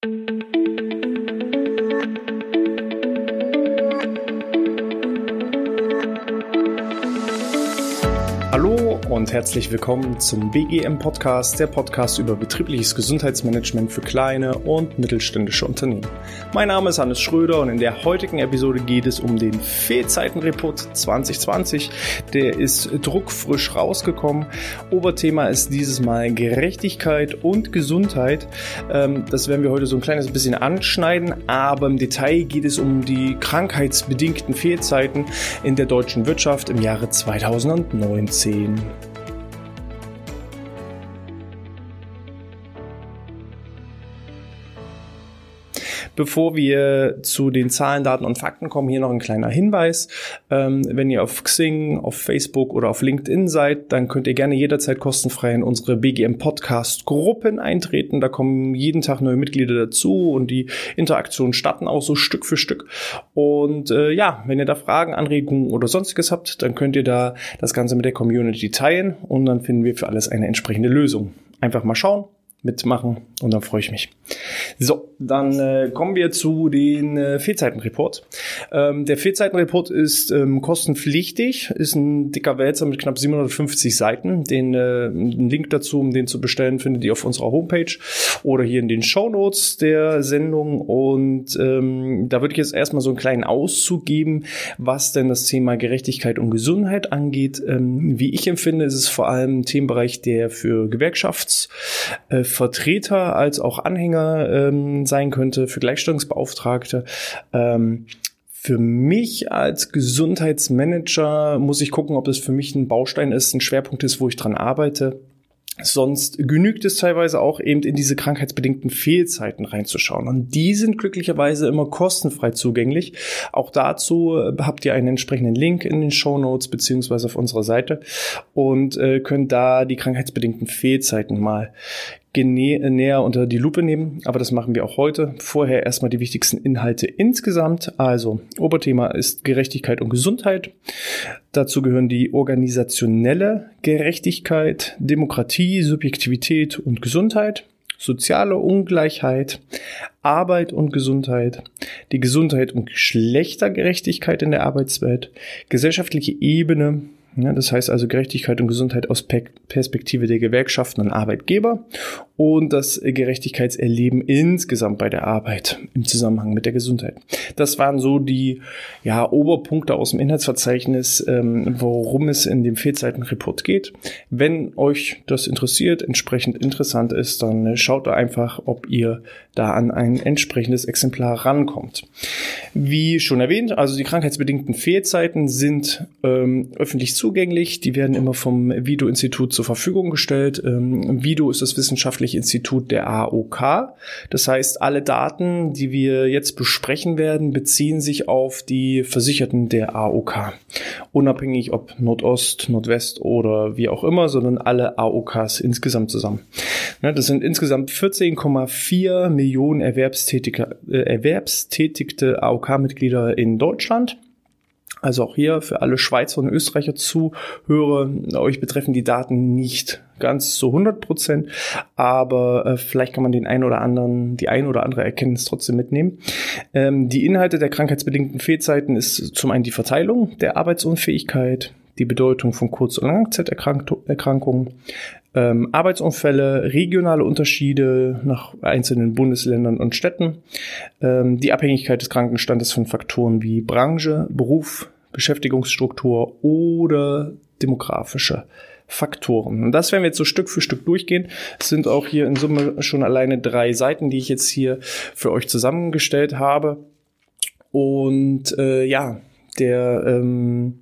Hallo und herzlich willkommen zum BGM Podcast, der Podcast über betriebliches Gesundheitsmanagement für kleine und mittelständische Unternehmen. Mein Name ist Hannes Schröder und in der heutigen Episode geht es um den Fehlzeitenreport 2020. Der ist druckfrisch rausgekommen. Oberthema ist dieses Mal Gerechtigkeit und Gesundheit. Ähm, das werden wir heute so ein kleines bisschen anschneiden, aber im Detail geht es um die krankheitsbedingten Fehlzeiten in der deutschen Wirtschaft im Jahre 2019 Bevor wir zu den Zahlen, Daten und Fakten kommen, hier noch ein kleiner Hinweis. Ähm, wenn ihr auf Xing, auf Facebook oder auf LinkedIn seid, dann könnt ihr gerne jederzeit kostenfrei in unsere BGM Podcast Gruppen eintreten. Da kommen jeden Tag neue Mitglieder dazu und die Interaktionen starten auch so Stück für Stück. Und äh, ja, wenn ihr da Fragen, Anregungen oder sonstiges habt, dann könnt ihr da das Ganze mit der Community teilen und dann finden wir für alles eine entsprechende Lösung. Einfach mal schauen, mitmachen und dann freue ich mich. So, dann äh, kommen wir zu den äh, Fehlzeitenreport. Ähm, der Fehlzeitenreport ist ähm, kostenpflichtig, ist ein dicker Wälzer mit knapp 750 Seiten. Den äh, Link dazu, um den zu bestellen, findet ihr auf unserer Homepage oder hier in den Show Notes der Sendung. Und ähm, da würde ich jetzt erstmal so einen kleinen Auszug geben, was denn das Thema Gerechtigkeit und Gesundheit angeht. Ähm, wie ich empfinde, ist es vor allem ein Themenbereich, der für Gewerkschafts äh, Vertreter als auch Anhänger ähm, sein könnte, für Gleichstellungsbeauftragte. Ähm, für mich als Gesundheitsmanager muss ich gucken, ob das für mich ein Baustein ist, ein Schwerpunkt ist, wo ich dran arbeite. Sonst genügt es teilweise auch eben in diese krankheitsbedingten Fehlzeiten reinzuschauen. Und die sind glücklicherweise immer kostenfrei zugänglich. Auch dazu äh, habt ihr einen entsprechenden Link in den Show Notes beziehungsweise auf unserer Seite und äh, könnt da die krankheitsbedingten Fehlzeiten mal näher unter die Lupe nehmen, aber das machen wir auch heute. Vorher erstmal die wichtigsten Inhalte insgesamt. Also, Oberthema ist Gerechtigkeit und Gesundheit. Dazu gehören die organisationelle Gerechtigkeit, Demokratie, Subjektivität und Gesundheit soziale Ungleichheit, Arbeit und Gesundheit, die Gesundheit und Geschlechtergerechtigkeit in der Arbeitswelt, gesellschaftliche Ebene, ja, das heißt also Gerechtigkeit und Gesundheit aus Perspektive der Gewerkschaften und Arbeitgeber und das Gerechtigkeitserleben insgesamt bei der Arbeit im Zusammenhang mit der Gesundheit. Das waren so die ja, Oberpunkte aus dem Inhaltsverzeichnis, ähm, worum es in dem Fehlzeitenreport geht. Wenn euch das interessiert, entsprechend interessant ist, dann schaut da einfach, ob ihr da an ein entsprechendes Exemplar rankommt. Wie schon erwähnt, also die krankheitsbedingten Fehlzeiten sind ähm, öffentlich zu zugänglich. Die werden immer vom Vido-Institut zur Verfügung gestellt. Ähm, Vido ist das wissenschaftliche Institut der AOK. Das heißt, alle Daten, die wir jetzt besprechen werden, beziehen sich auf die Versicherten der AOK. Unabhängig ob Nordost, Nordwest oder wie auch immer, sondern alle AOKs insgesamt zusammen. Das sind insgesamt 14,4 Millionen erwerbstätige, äh, erwerbstätigte AOK-Mitglieder in Deutschland. Also auch hier für alle Schweizer und Österreicher Zuhörer, euch betreffen die Daten nicht ganz zu 100 Prozent, aber äh, vielleicht kann man den ein oder anderen, die ein oder andere Erkenntnis trotzdem mitnehmen. Ähm, die Inhalte der krankheitsbedingten Fehlzeiten ist zum einen die Verteilung der Arbeitsunfähigkeit, die Bedeutung von Kurz- und Langzeiterkrankungen, ähm, Arbeitsunfälle, regionale Unterschiede nach einzelnen Bundesländern und Städten, ähm, die Abhängigkeit des Krankenstandes von Faktoren wie Branche, Beruf, Beschäftigungsstruktur oder demografische Faktoren. Und das werden wir jetzt so Stück für Stück durchgehen. Es sind auch hier in Summe schon alleine drei Seiten, die ich jetzt hier für euch zusammengestellt habe. Und äh, ja, der ähm,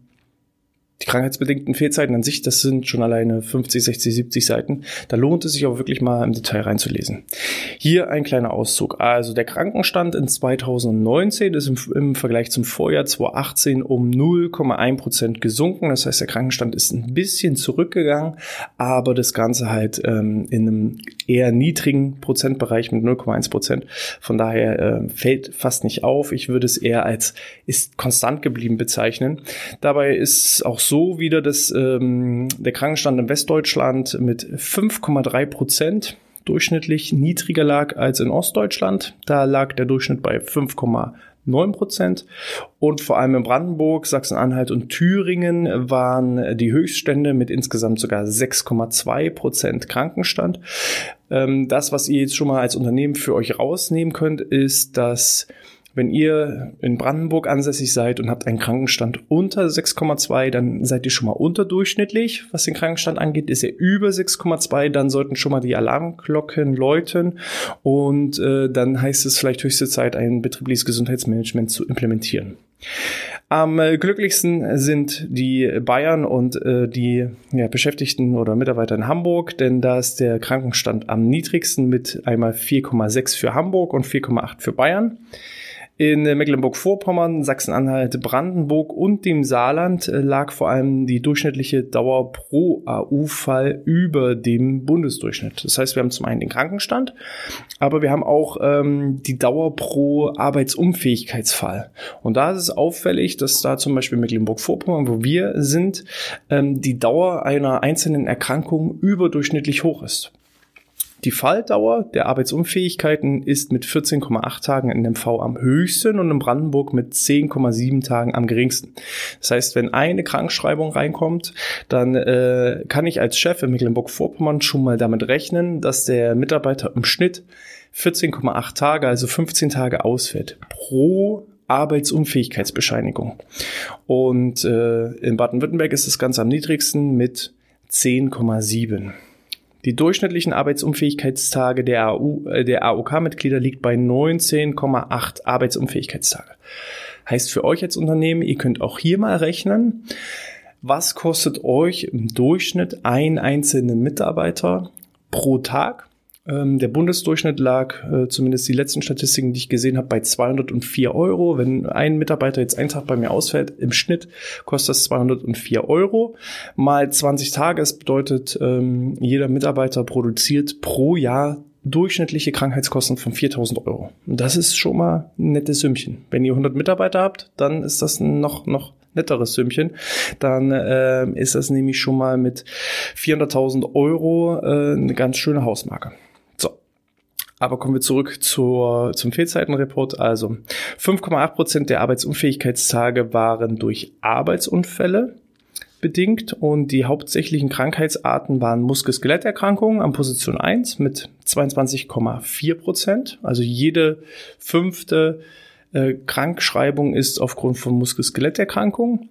die krankheitsbedingten Fehlzeiten an sich, das sind schon alleine 50, 60, 70 Seiten. Da lohnt es sich auch wirklich mal im Detail reinzulesen. Hier ein kleiner Auszug. Also der Krankenstand in 2019 ist im, im Vergleich zum Vorjahr 2018 um 0,1 Prozent gesunken. Das heißt, der Krankenstand ist ein bisschen zurückgegangen, aber das Ganze halt ähm, in einem eher niedrigen Prozentbereich mit 0,1 Prozent. Von daher äh, fällt fast nicht auf. Ich würde es eher als ist konstant geblieben bezeichnen. Dabei ist auch so wieder, dass ähm, der Krankenstand in Westdeutschland mit 5,3 Prozent durchschnittlich niedriger lag als in Ostdeutschland. Da lag der Durchschnitt bei 5,9 Prozent. Und vor allem in Brandenburg, Sachsen-Anhalt und Thüringen waren die Höchststände mit insgesamt sogar 6,2 Prozent Krankenstand. Ähm, das, was ihr jetzt schon mal als Unternehmen für euch rausnehmen könnt, ist, dass wenn ihr in Brandenburg ansässig seid und habt einen Krankenstand unter 6,2, dann seid ihr schon mal unterdurchschnittlich. Was den Krankenstand angeht, ist er über 6,2, dann sollten schon mal die Alarmglocken läuten und äh, dann heißt es vielleicht höchste Zeit, ein betriebliches Gesundheitsmanagement zu implementieren. Am äh, glücklichsten sind die Bayern und äh, die ja, Beschäftigten oder Mitarbeiter in Hamburg, denn da ist der Krankenstand am niedrigsten mit einmal 4,6 für Hamburg und 4,8 für Bayern. In Mecklenburg-Vorpommern, Sachsen-Anhalt, Brandenburg und dem Saarland äh, lag vor allem die durchschnittliche Dauer pro AU-Fall über dem Bundesdurchschnitt. Das heißt, wir haben zum einen den Krankenstand, aber wir haben auch ähm, die Dauer pro Arbeitsunfähigkeitsfall. Und da ist es auffällig, dass da zum Beispiel Mecklenburg-Vorpommern, wo wir sind, ähm, die Dauer einer einzelnen Erkrankung überdurchschnittlich hoch ist. Die Falldauer der Arbeitsunfähigkeiten ist mit 14,8 Tagen in MV am höchsten und in Brandenburg mit 10,7 Tagen am geringsten. Das heißt, wenn eine Krankschreibung reinkommt, dann äh, kann ich als Chef in Mecklenburg-Vorpommern schon mal damit rechnen, dass der Mitarbeiter im Schnitt 14,8 Tage, also 15 Tage ausfällt pro Arbeitsunfähigkeitsbescheinigung. Und äh, in Baden-Württemberg ist das Ganze am niedrigsten mit 10,7. Die durchschnittlichen Arbeitsunfähigkeitstage der, AU, äh, der AOK-Mitglieder liegt bei 19,8 Arbeitsunfähigkeitstage. Heißt für euch als Unternehmen, ihr könnt auch hier mal rechnen, was kostet euch im Durchschnitt ein einzelner Mitarbeiter pro Tag? Ähm, der Bundesdurchschnitt lag, äh, zumindest die letzten Statistiken, die ich gesehen habe, bei 204 Euro. Wenn ein Mitarbeiter jetzt einen Tag bei mir ausfällt, im Schnitt kostet das 204 Euro. Mal 20 Tage, das bedeutet, ähm, jeder Mitarbeiter produziert pro Jahr durchschnittliche Krankheitskosten von 4000 Euro. Und das ist schon mal ein nettes Sümmchen. Wenn ihr 100 Mitarbeiter habt, dann ist das noch, noch netteres Sümmchen. Dann äh, ist das nämlich schon mal mit 400.000 Euro äh, eine ganz schöne Hausmarke. Aber kommen wir zurück zur, zum Fehlzeitenreport. Also 5,8 Prozent der Arbeitsunfähigkeitstage waren durch Arbeitsunfälle bedingt und die hauptsächlichen Krankheitsarten waren Muskel-Skeletterkrankungen an Position 1 mit 22,4 Prozent. Also jede fünfte äh, Krankschreibung ist aufgrund von Muskel-Skeletterkrankungen.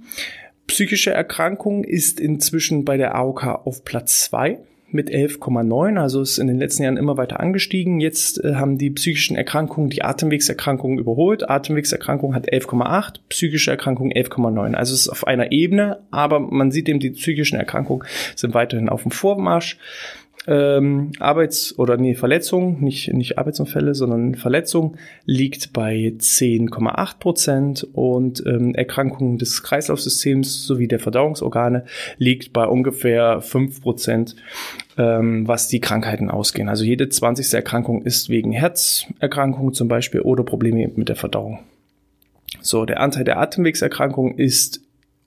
Psychische Erkrankung ist inzwischen bei der AOK auf Platz 2 mit 11,9, also ist in den letzten Jahren immer weiter angestiegen. Jetzt äh, haben die psychischen Erkrankungen die Atemwegserkrankungen überholt. Atemwegserkrankung hat 11,8, psychische Erkrankung 11,9. Also es ist auf einer Ebene, aber man sieht eben, die psychischen Erkrankungen sind weiterhin auf dem Vormarsch ähm, Arbeits- oder nee, Verletzung, nicht, nicht Arbeitsunfälle, sondern Verletzung liegt bei 10,8 Prozent und ähm, Erkrankungen des Kreislaufsystems sowie der Verdauungsorgane liegt bei ungefähr 5 Prozent, ähm, was die Krankheiten ausgehen. Also jede 20. Erkrankung ist wegen Herzerkrankungen zum Beispiel oder Probleme mit der Verdauung. So, der Anteil der Atemwegserkrankungen ist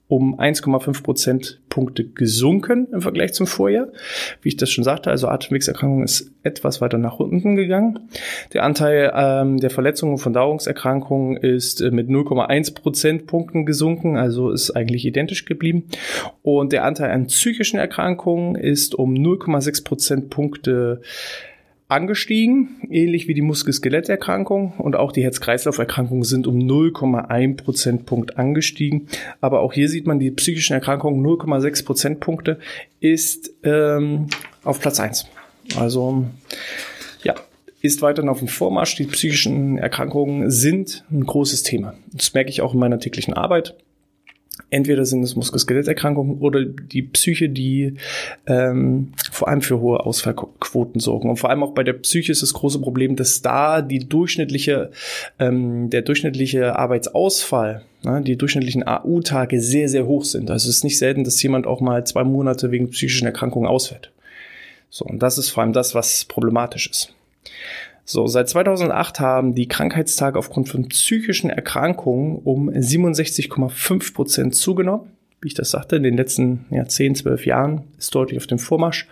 um 1,5 Prozentpunkte gesunken im Vergleich zum Vorjahr. Wie ich das schon sagte, also Atemwegserkrankung ist etwas weiter nach unten gegangen. Der Anteil ähm, der Verletzungen von Verdauungserkrankungen ist äh, mit 0,1 Prozentpunkten gesunken, also ist eigentlich identisch geblieben. Und der Anteil an psychischen Erkrankungen ist um 0,6 Prozentpunkte angestiegen, ähnlich wie die Muskel-Skeletterkrankung und auch die Herz-Kreislauf-Erkrankungen sind um 0,1 Prozentpunkt angestiegen. Aber auch hier sieht man, die psychischen Erkrankungen 0,6 Prozentpunkte ist ähm, auf Platz 1. Also ja, ist weiterhin auf dem Vormarsch. Die psychischen Erkrankungen sind ein großes Thema. Das merke ich auch in meiner täglichen Arbeit. Entweder sind es Muskel-Skeletterkrankungen oder die Psyche, die ähm, vor allem für hohe Ausfallquoten sorgen. Und vor allem auch bei der Psyche ist das große Problem, dass da die durchschnittliche, ähm, der durchschnittliche Arbeitsausfall, ne, die durchschnittlichen AU-Tage sehr, sehr hoch sind. Also es ist nicht selten, dass jemand auch mal zwei Monate wegen psychischen Erkrankungen ausfällt. So, und das ist vor allem das, was problematisch ist. So, seit 2008 haben die Krankheitstage aufgrund von psychischen Erkrankungen um 67,5 Prozent zugenommen. Wie ich das sagte, in den letzten ja, 10, 12 Jahren ist deutlich auf dem Vormarsch.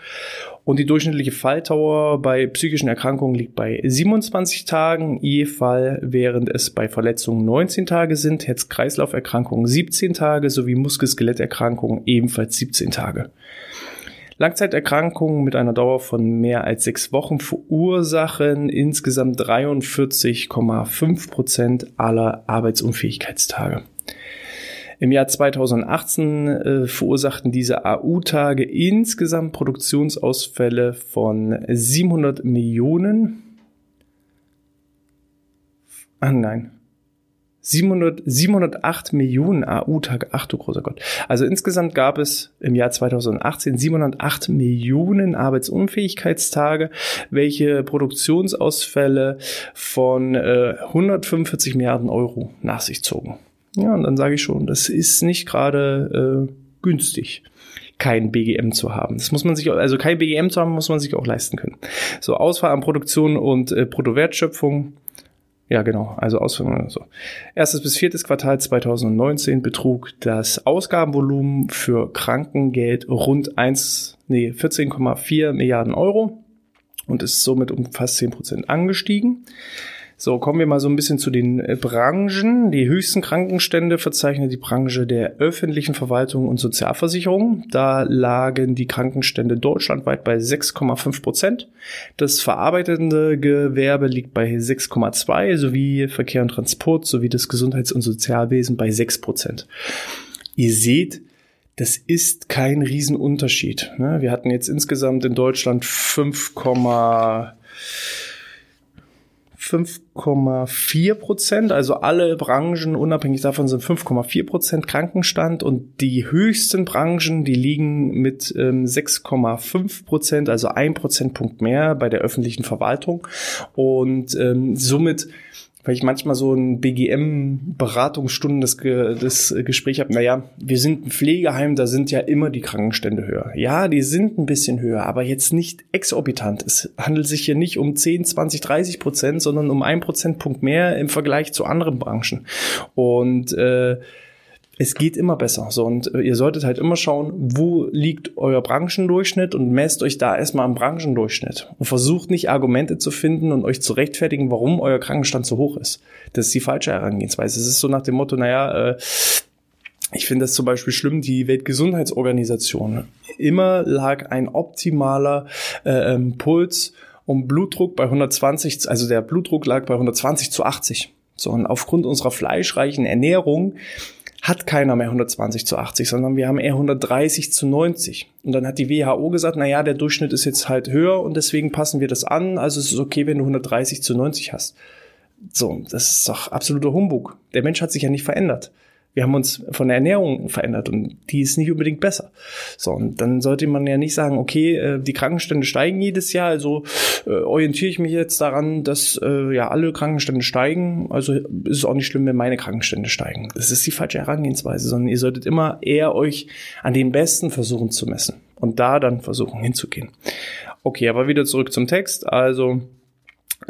Und die durchschnittliche Falltauer bei psychischen Erkrankungen liegt bei 27 Tagen je Fall, während es bei Verletzungen 19 Tage sind, Herz-Kreislauf-Erkrankungen 17 Tage sowie Muskel-Skeletterkrankungen ebenfalls 17 Tage. Langzeiterkrankungen mit einer Dauer von mehr als sechs Wochen verursachen insgesamt 43,5 Prozent aller Arbeitsunfähigkeitstage. Im Jahr 2018 äh, verursachten diese AU-Tage insgesamt Produktionsausfälle von 700 Millionen. Ah nein, 700, 708 Millionen AU-Tage. Ach du großer Gott. Also insgesamt gab es im Jahr 2018 708 Millionen Arbeitsunfähigkeitstage, welche Produktionsausfälle von äh, 145 Milliarden Euro nach sich zogen. Ja, und dann sage ich schon, das ist nicht gerade äh, günstig kein BGM zu haben. Das muss man sich, also kein BGM zu haben, muss man sich auch leisten können. So, Ausfall an Produktion und äh, Bruttowertschöpfung. Ja, genau, also Ausfall. So. Erstes bis viertes Quartal 2019 betrug das Ausgabenvolumen für Krankengeld rund 1, nee, 14,4 Milliarden Euro und ist somit um fast 10 Prozent angestiegen. So, kommen wir mal so ein bisschen zu den äh, Branchen. Die höchsten Krankenstände verzeichnet die Branche der öffentlichen Verwaltung und Sozialversicherung. Da lagen die Krankenstände deutschlandweit bei 6,5 Prozent. Das verarbeitende Gewerbe liegt bei 6,2 sowie Verkehr und Transport sowie das Gesundheits- und Sozialwesen bei 6 Prozent. Ihr seht, das ist kein Riesenunterschied. Ne? Wir hatten jetzt insgesamt in Deutschland 5, 5,4 Prozent. Also alle Branchen unabhängig davon sind 5,4 Prozent Krankenstand und die höchsten Branchen, die liegen mit ähm, 6,5 Prozent, also ein Prozentpunkt mehr bei der öffentlichen Verwaltung und ähm, somit weil ich manchmal so ein BGM-Beratungsstunden das, das Gespräch habe, naja, wir sind ein Pflegeheim, da sind ja immer die Krankenstände höher. Ja, die sind ein bisschen höher, aber jetzt nicht exorbitant. Es handelt sich hier nicht um 10, 20, 30 Prozent, sondern um ein Prozentpunkt mehr im Vergleich zu anderen Branchen. Und äh, es geht immer besser. So, und äh, ihr solltet halt immer schauen, wo liegt euer Branchendurchschnitt und messt euch da erstmal am Branchendurchschnitt. Und versucht nicht Argumente zu finden und euch zu rechtfertigen, warum euer Krankenstand so hoch ist. Das ist die falsche Herangehensweise. Es ist so nach dem Motto, naja, äh, ich finde das zum Beispiel schlimm, die Weltgesundheitsorganisation. Immer lag ein optimaler äh, ähm, Puls und Blutdruck bei 120, also der Blutdruck lag bei 120 zu 80. So, und aufgrund unserer fleischreichen Ernährung hat keiner mehr 120 zu 80, sondern wir haben eher 130 zu 90. Und dann hat die WHO gesagt, na ja, der Durchschnitt ist jetzt halt höher und deswegen passen wir das an. Also es ist okay, wenn du 130 zu 90 hast. So, das ist doch absoluter Humbug. Der Mensch hat sich ja nicht verändert wir haben uns von der Ernährung verändert und die ist nicht unbedingt besser. So, und dann sollte man ja nicht sagen, okay, äh, die Krankenstände steigen jedes Jahr, also äh, orientiere ich mich jetzt daran, dass äh, ja alle Krankenstände steigen, also ist es auch nicht schlimm, wenn meine Krankenstände steigen. Das ist die falsche Herangehensweise, sondern ihr solltet immer eher euch an den Besten versuchen zu messen und da dann versuchen hinzugehen. Okay, aber wieder zurück zum Text. Also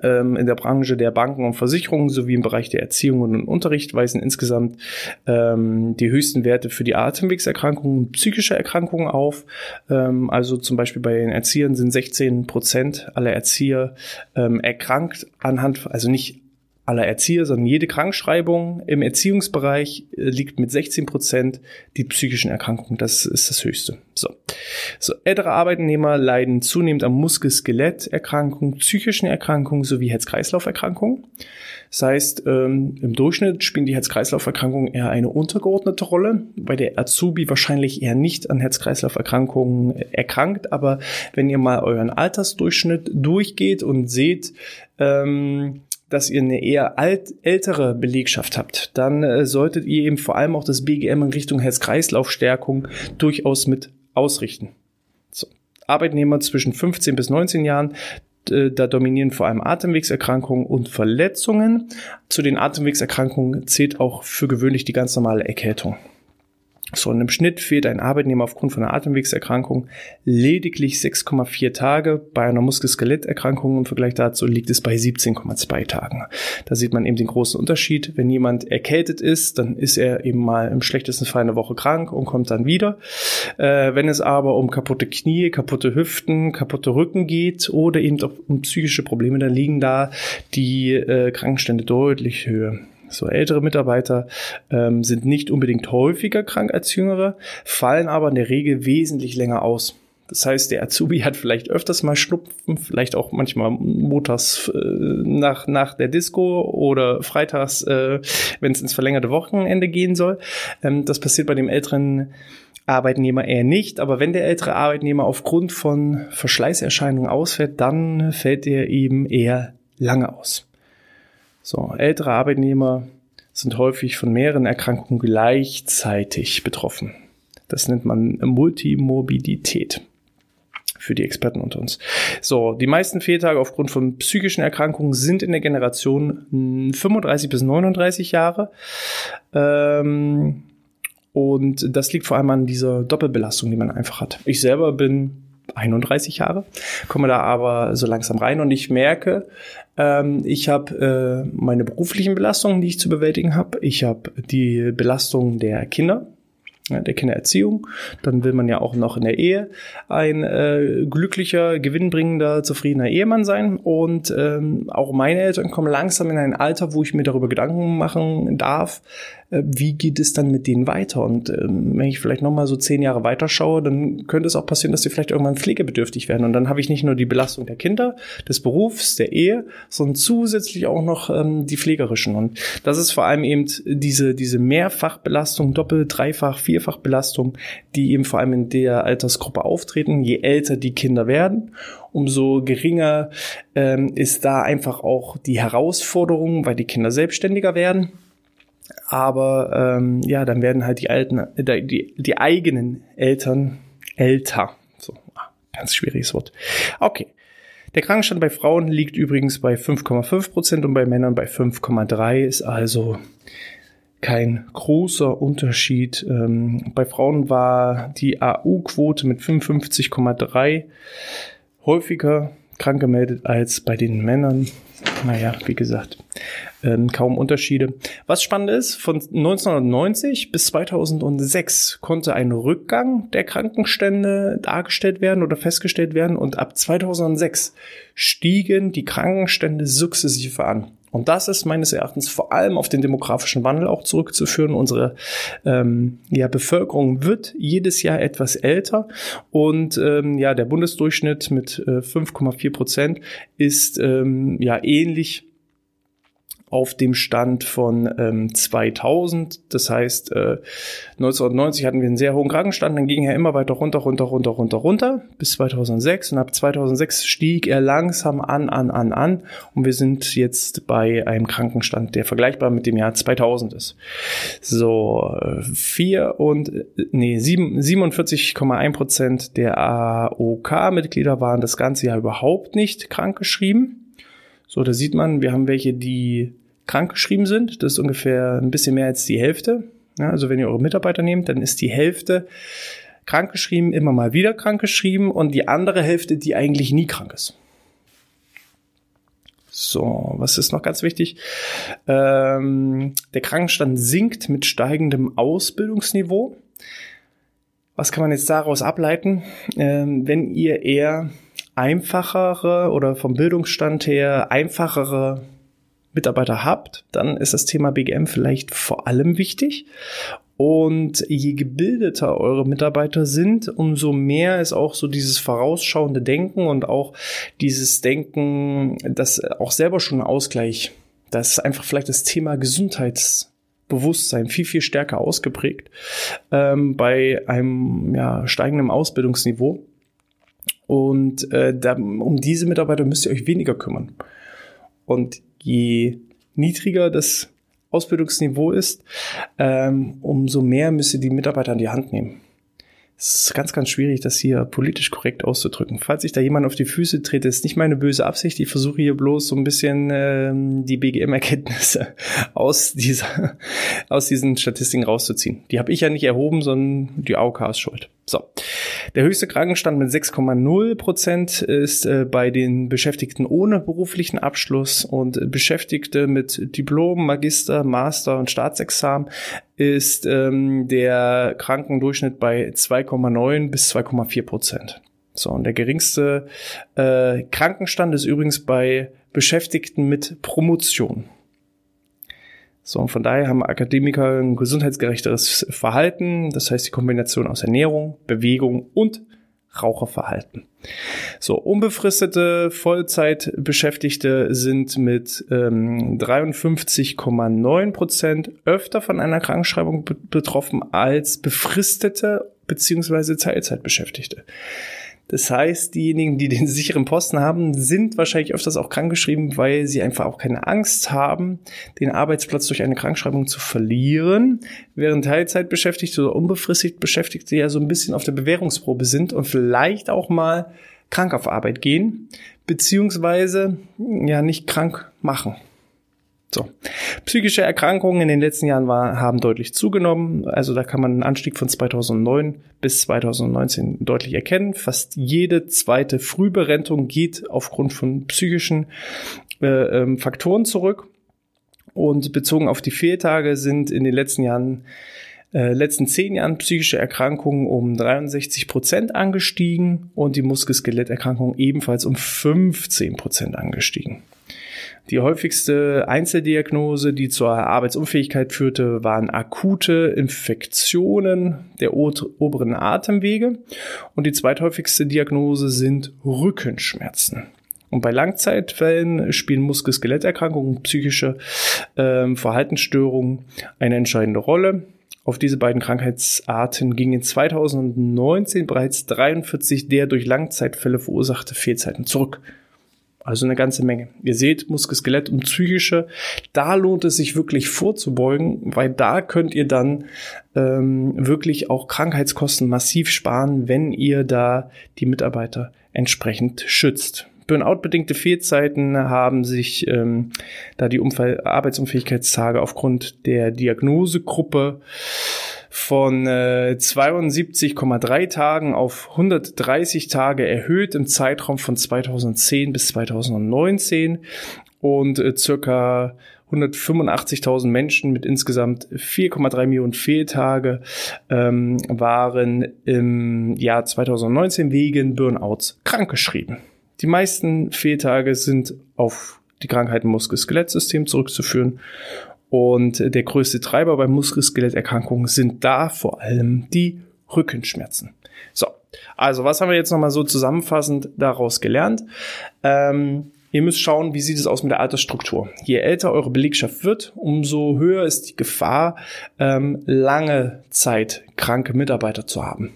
in der Branche der Banken und Versicherungen sowie im Bereich der Erziehung und Unterricht weisen insgesamt ähm, die höchsten Werte für die Atemwegserkrankungen und psychische Erkrankungen auf. Ähm, also zum Beispiel bei den Erziehern sind 16 Prozent aller Erzieher ähm, erkrankt anhand, also nicht aller Erzieher, sondern jede Krankschreibung im Erziehungsbereich äh, liegt mit 16 Prozent die psychischen Erkrankungen. Das ist das Höchste. So. so. Ältere Arbeitnehmer leiden zunehmend an Muskel-Skelett-Erkrankungen, psychischen Erkrankungen sowie Herz-Kreislauf-Erkrankungen. Das heißt, ähm, im Durchschnitt spielen die Herz-Kreislauf-Erkrankungen eher eine untergeordnete Rolle, bei der Azubi wahrscheinlich eher nicht an Herz-Kreislauf-Erkrankungen erkrankt. Aber wenn ihr mal euren Altersdurchschnitt durchgeht und seht, ähm, dass ihr eine eher alt, ältere Belegschaft habt, dann äh, solltet ihr eben vor allem auch das BGM in Richtung Herz-Kreislauf-Stärkung durchaus mit ausrichten. So. Arbeitnehmer zwischen 15 bis 19 Jahren, äh, da dominieren vor allem Atemwegserkrankungen und Verletzungen. Zu den Atemwegserkrankungen zählt auch für gewöhnlich die ganz normale Erkältung. So, und im Schnitt fehlt ein Arbeitnehmer aufgrund von einer Atemwegserkrankung lediglich 6,4 Tage. Bei einer Muskel-Skeletterkrankung im Vergleich dazu liegt es bei 17,2 Tagen. Da sieht man eben den großen Unterschied. Wenn jemand erkältet ist, dann ist er eben mal im schlechtesten Fall eine Woche krank und kommt dann wieder. Äh, wenn es aber um kaputte Knie, kaputte Hüften, kaputte Rücken geht oder eben um psychische Probleme, dann liegen da die äh, Krankenstände deutlich höher. So ältere Mitarbeiter ähm, sind nicht unbedingt häufiger krank als jüngere, fallen aber in der Regel wesentlich länger aus. Das heißt, der Azubi hat vielleicht öfters mal Schnupfen, vielleicht auch manchmal montags äh, nach, nach der Disco oder freitags, äh, wenn es ins verlängerte Wochenende gehen soll. Ähm, das passiert bei dem älteren Arbeitnehmer eher nicht, aber wenn der ältere Arbeitnehmer aufgrund von Verschleißerscheinungen ausfällt, dann fällt er eben eher lange aus. So, ältere Arbeitnehmer sind häufig von mehreren Erkrankungen gleichzeitig betroffen. Das nennt man Multimorbidität für die Experten unter uns. So, die meisten Fehltage aufgrund von psychischen Erkrankungen sind in der Generation 35 bis 39 Jahre. Ähm, und das liegt vor allem an dieser Doppelbelastung, die man einfach hat. Ich selber bin 31 Jahre, komme da aber so langsam rein und ich merke, ähm, ich habe äh, meine beruflichen Belastungen, die ich zu bewältigen habe. Ich habe die Belastung der Kinder, ja, der Kindererziehung. Dann will man ja auch noch in der Ehe ein äh, glücklicher, gewinnbringender, zufriedener Ehemann sein. Und ähm, auch meine Eltern kommen langsam in ein Alter, wo ich mir darüber Gedanken machen darf, wie geht es dann mit denen weiter? Und ähm, wenn ich vielleicht nochmal so zehn Jahre weiter schaue, dann könnte es auch passieren, dass sie vielleicht irgendwann pflegebedürftig werden. Und dann habe ich nicht nur die Belastung der Kinder, des Berufs, der Ehe, sondern zusätzlich auch noch ähm, die pflegerischen. Und das ist vor allem eben diese, diese Mehrfachbelastung, Doppel-, Dreifach-, Vierfachbelastung, die eben vor allem in der Altersgruppe auftreten, je älter die Kinder werden umso geringer ähm, ist da einfach auch die Herausforderung, weil die Kinder selbstständiger werden aber ähm, ja, dann werden halt die alten, äh, die, die eigenen Eltern älter. So, ah, ganz schwieriges Wort. Okay. Der Krankenstand bei Frauen liegt übrigens bei 5,5 Prozent und bei Männern bei 5,3 ist also kein großer Unterschied. Ähm, bei Frauen war die AU-Quote mit 55,3 häufiger krank gemeldet als bei den Männern. Naja, wie gesagt, ähm, kaum Unterschiede. Was spannend ist, von 1990 bis 2006 konnte ein Rückgang der Krankenstände dargestellt werden oder festgestellt werden und ab 2006 stiegen die Krankenstände sukzessive an. Und das ist meines Erachtens vor allem auf den demografischen Wandel auch zurückzuführen. Unsere ähm, ja, Bevölkerung wird jedes Jahr etwas älter und ähm, ja, der Bundesdurchschnitt mit äh, 5,4 Prozent ist ähm, ja ähnlich auf dem Stand von ähm, 2000. Das heißt, äh, 1990 hatten wir einen sehr hohen Krankenstand, dann ging er immer weiter runter, runter, runter, runter, runter bis 2006 und ab 2006 stieg er langsam an, an, an, an und wir sind jetzt bei einem Krankenstand, der vergleichbar mit dem Jahr 2000 ist. So, vier und, nee, 47,1 Prozent der AOK-Mitglieder waren das ganze Jahr überhaupt nicht krankgeschrieben. So, da sieht man, wir haben welche, die krankgeschrieben sind. Das ist ungefähr ein bisschen mehr als die Hälfte. Ja, also wenn ihr eure Mitarbeiter nehmt, dann ist die Hälfte krankgeschrieben, immer mal wieder krankgeschrieben und die andere Hälfte, die eigentlich nie krank ist. So, was ist noch ganz wichtig? Ähm, der Krankenstand sinkt mit steigendem Ausbildungsniveau. Was kann man jetzt daraus ableiten? Ähm, wenn ihr eher einfachere oder vom Bildungsstand her einfachere Mitarbeiter habt, dann ist das Thema BGM vielleicht vor allem wichtig. Und je gebildeter eure Mitarbeiter sind, umso mehr ist auch so dieses vorausschauende Denken und auch dieses Denken, das auch selber schon ein Ausgleich. Das einfach vielleicht das Thema Gesundheitsbewusstsein viel, viel stärker ausgeprägt ähm, bei einem ja, steigenden Ausbildungsniveau. Und äh, da, um diese Mitarbeiter müsst ihr euch weniger kümmern. Und je niedriger das Ausbildungsniveau ist, ähm, umso mehr müsst ihr die Mitarbeiter an die Hand nehmen. Es ist ganz, ganz schwierig, das hier politisch korrekt auszudrücken. Falls ich da jemand auf die Füße trete, ist nicht meine böse Absicht. Ich versuche hier bloß so ein bisschen ähm, die BGM-Erkenntnisse aus dieser, aus diesen Statistiken rauszuziehen. Die habe ich ja nicht erhoben, sondern die AOK ist schuld. So. Der höchste Krankenstand mit 6,0 Prozent ist äh, bei den Beschäftigten ohne beruflichen Abschluss und Beschäftigte mit Diplom, Magister, Master und Staatsexamen ist ähm, der Krankendurchschnitt bei 2,9 bis 2,4 Prozent. So, und der geringste äh, Krankenstand ist übrigens bei Beschäftigten mit Promotion. So, und von daher haben Akademiker ein gesundheitsgerechteres Verhalten, das heißt die Kombination aus Ernährung, Bewegung und Raucherverhalten. So, unbefristete Vollzeitbeschäftigte sind mit ähm, 53,9 Prozent öfter von einer Krankschreibung betroffen als befristete beziehungsweise Teilzeitbeschäftigte. Das heißt, diejenigen, die den sicheren Posten haben, sind wahrscheinlich öfters auch krankgeschrieben, weil sie einfach auch keine Angst haben, den Arbeitsplatz durch eine Krankschreibung zu verlieren, während Teilzeitbeschäftigte oder unbefristet Beschäftigte ja so ein bisschen auf der Bewährungsprobe sind und vielleicht auch mal krank auf Arbeit gehen, beziehungsweise ja nicht krank machen. So. Psychische Erkrankungen in den letzten Jahren war, haben deutlich zugenommen. Also da kann man einen Anstieg von 2009 bis 2019 deutlich erkennen. Fast jede zweite Frühberentung geht aufgrund von psychischen äh, ähm, Faktoren zurück. Und bezogen auf die Fehltage sind in den letzten Jahren äh, letzten zehn Jahren psychische Erkrankungen um 63 Prozent angestiegen und die Muskel-Skeletterkrankungen ebenfalls um 15 Prozent angestiegen. Die häufigste Einzeldiagnose, die zur Arbeitsunfähigkeit führte, waren akute Infektionen der oberen Atemwege und die zweithäufigste Diagnose sind Rückenschmerzen. Und bei Langzeitfällen spielen Muskel-Skeletterkrankungen, psychische äh, Verhaltensstörungen eine entscheidende Rolle. Auf diese beiden Krankheitsarten gingen 2019 bereits 43 der durch Langzeitfälle verursachte Fehlzeiten zurück. Also eine ganze Menge. Ihr seht, Muskelskelett und psychische, da lohnt es sich wirklich vorzubeugen, weil da könnt ihr dann ähm, wirklich auch Krankheitskosten massiv sparen, wenn ihr da die Mitarbeiter entsprechend schützt. Burnout-bedingte Fehlzeiten haben sich, ähm, da die Umfall Arbeitsunfähigkeitstage aufgrund der Diagnosegruppe von äh, 72,3 Tagen auf 130 Tage erhöht im Zeitraum von 2010 bis 2019 und äh, circa 185.000 Menschen mit insgesamt 4,3 Millionen Fehltage ähm, waren im Jahr 2019 wegen Burnouts krankgeschrieben. Die meisten Fehltage sind auf die Krankheiten Muskel-Skelettsystem zurückzuführen und der größte Treiber bei Muskel-Skeletterkrankungen sind da vor allem die Rückenschmerzen. So, also was haben wir jetzt nochmal so zusammenfassend daraus gelernt? Ähm, ihr müsst schauen, wie sieht es aus mit der Altersstruktur. Je älter eure Belegschaft wird, umso höher ist die Gefahr, ähm, lange Zeit kranke Mitarbeiter zu haben.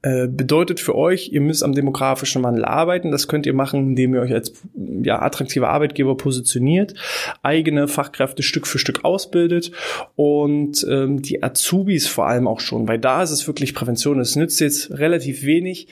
Äh, bedeutet für euch, ihr müsst am demografischen Wandel arbeiten. Das könnt ihr machen, indem ihr euch als ja, attraktiver Arbeitgeber positioniert, eigene Fachkräfte Stück für Stück ausbildet und ähm, die Azubis vor allem auch schon, weil da ist es wirklich Prävention. Es nützt jetzt relativ wenig,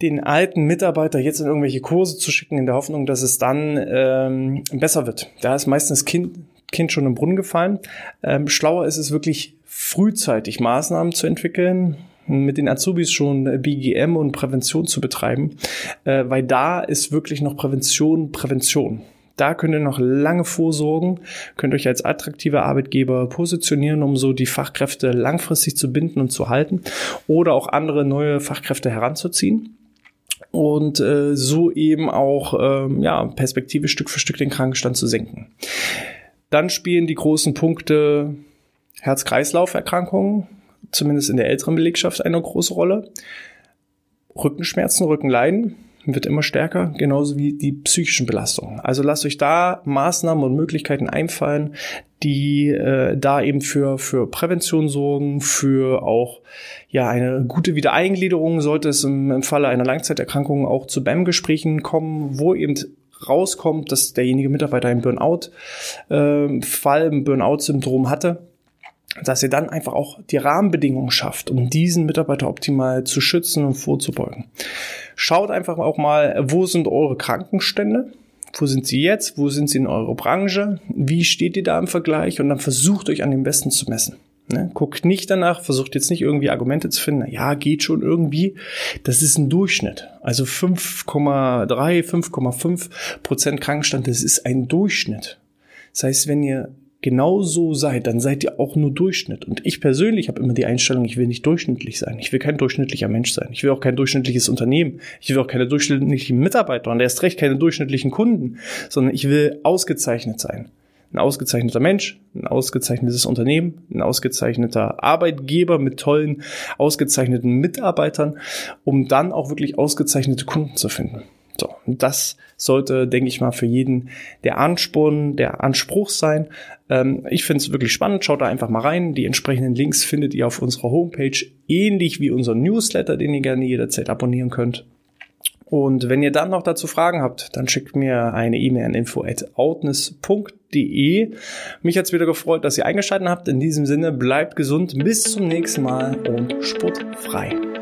den alten Mitarbeiter jetzt in irgendwelche Kurse zu schicken, in der Hoffnung, dass es dann ähm, besser wird. Da ist meistens Kind, Kind schon im Brunnen gefallen. Ähm, schlauer ist es wirklich frühzeitig Maßnahmen zu entwickeln, mit den Azubis schon BGM und Prävention zu betreiben, äh, weil da ist wirklich noch Prävention Prävention. Da könnt ihr noch lange vorsorgen, könnt euch als attraktiver Arbeitgeber positionieren, um so die Fachkräfte langfristig zu binden und zu halten oder auch andere neue Fachkräfte heranzuziehen und äh, so eben auch ähm, ja, Perspektive Stück für Stück den Krankenstand zu senken. Dann spielen die großen Punkte Herz-Kreislauf-Erkrankungen, zumindest in der älteren Belegschaft eine große Rolle. Rückenschmerzen, Rückenleiden wird immer stärker, genauso wie die psychischen Belastungen. Also lasst euch da Maßnahmen und Möglichkeiten einfallen, die äh, da eben für für Prävention sorgen, für auch ja eine gute Wiedereingliederung sollte es im, im Falle einer Langzeiterkrankung auch zu BAM-Gesprächen kommen, wo eben rauskommt, dass derjenige Mitarbeiter einen Burnout-Fall, äh, ein Burnout-Syndrom hatte dass ihr dann einfach auch die Rahmenbedingungen schafft, um diesen Mitarbeiter optimal zu schützen und vorzubeugen. Schaut einfach auch mal, wo sind eure Krankenstände? Wo sind sie jetzt? Wo sind sie in eurer Branche? Wie steht ihr da im Vergleich? Und dann versucht euch an den Besten zu messen. Ne? Guckt nicht danach, versucht jetzt nicht irgendwie Argumente zu finden, na ja, geht schon irgendwie. Das ist ein Durchschnitt. Also 5,3, 5,5 Prozent Krankenstand, das ist ein Durchschnitt. Das heißt, wenn ihr genauso seid, dann seid ihr auch nur Durchschnitt. Und ich persönlich habe immer die Einstellung, ich will nicht durchschnittlich sein. Ich will kein durchschnittlicher Mensch sein. Ich will auch kein durchschnittliches Unternehmen. Ich will auch keine durchschnittlichen Mitarbeiter und erst recht keine durchschnittlichen Kunden, sondern ich will ausgezeichnet sein. Ein ausgezeichneter Mensch, ein ausgezeichnetes Unternehmen, ein ausgezeichneter Arbeitgeber mit tollen, ausgezeichneten Mitarbeitern, um dann auch wirklich ausgezeichnete Kunden zu finden. So, das sollte, denke ich mal, für jeden der Ansporn, der Anspruch sein. Ähm, ich finde es wirklich spannend. Schaut da einfach mal rein. Die entsprechenden Links findet ihr auf unserer Homepage, ähnlich wie unser Newsletter, den ihr gerne jederzeit abonnieren könnt. Und wenn ihr dann noch dazu Fragen habt, dann schickt mir eine E-Mail an info@outness.de. Mich hat's wieder gefreut, dass ihr eingeschaltet habt. In diesem Sinne bleibt gesund, bis zum nächsten Mal und sportfrei.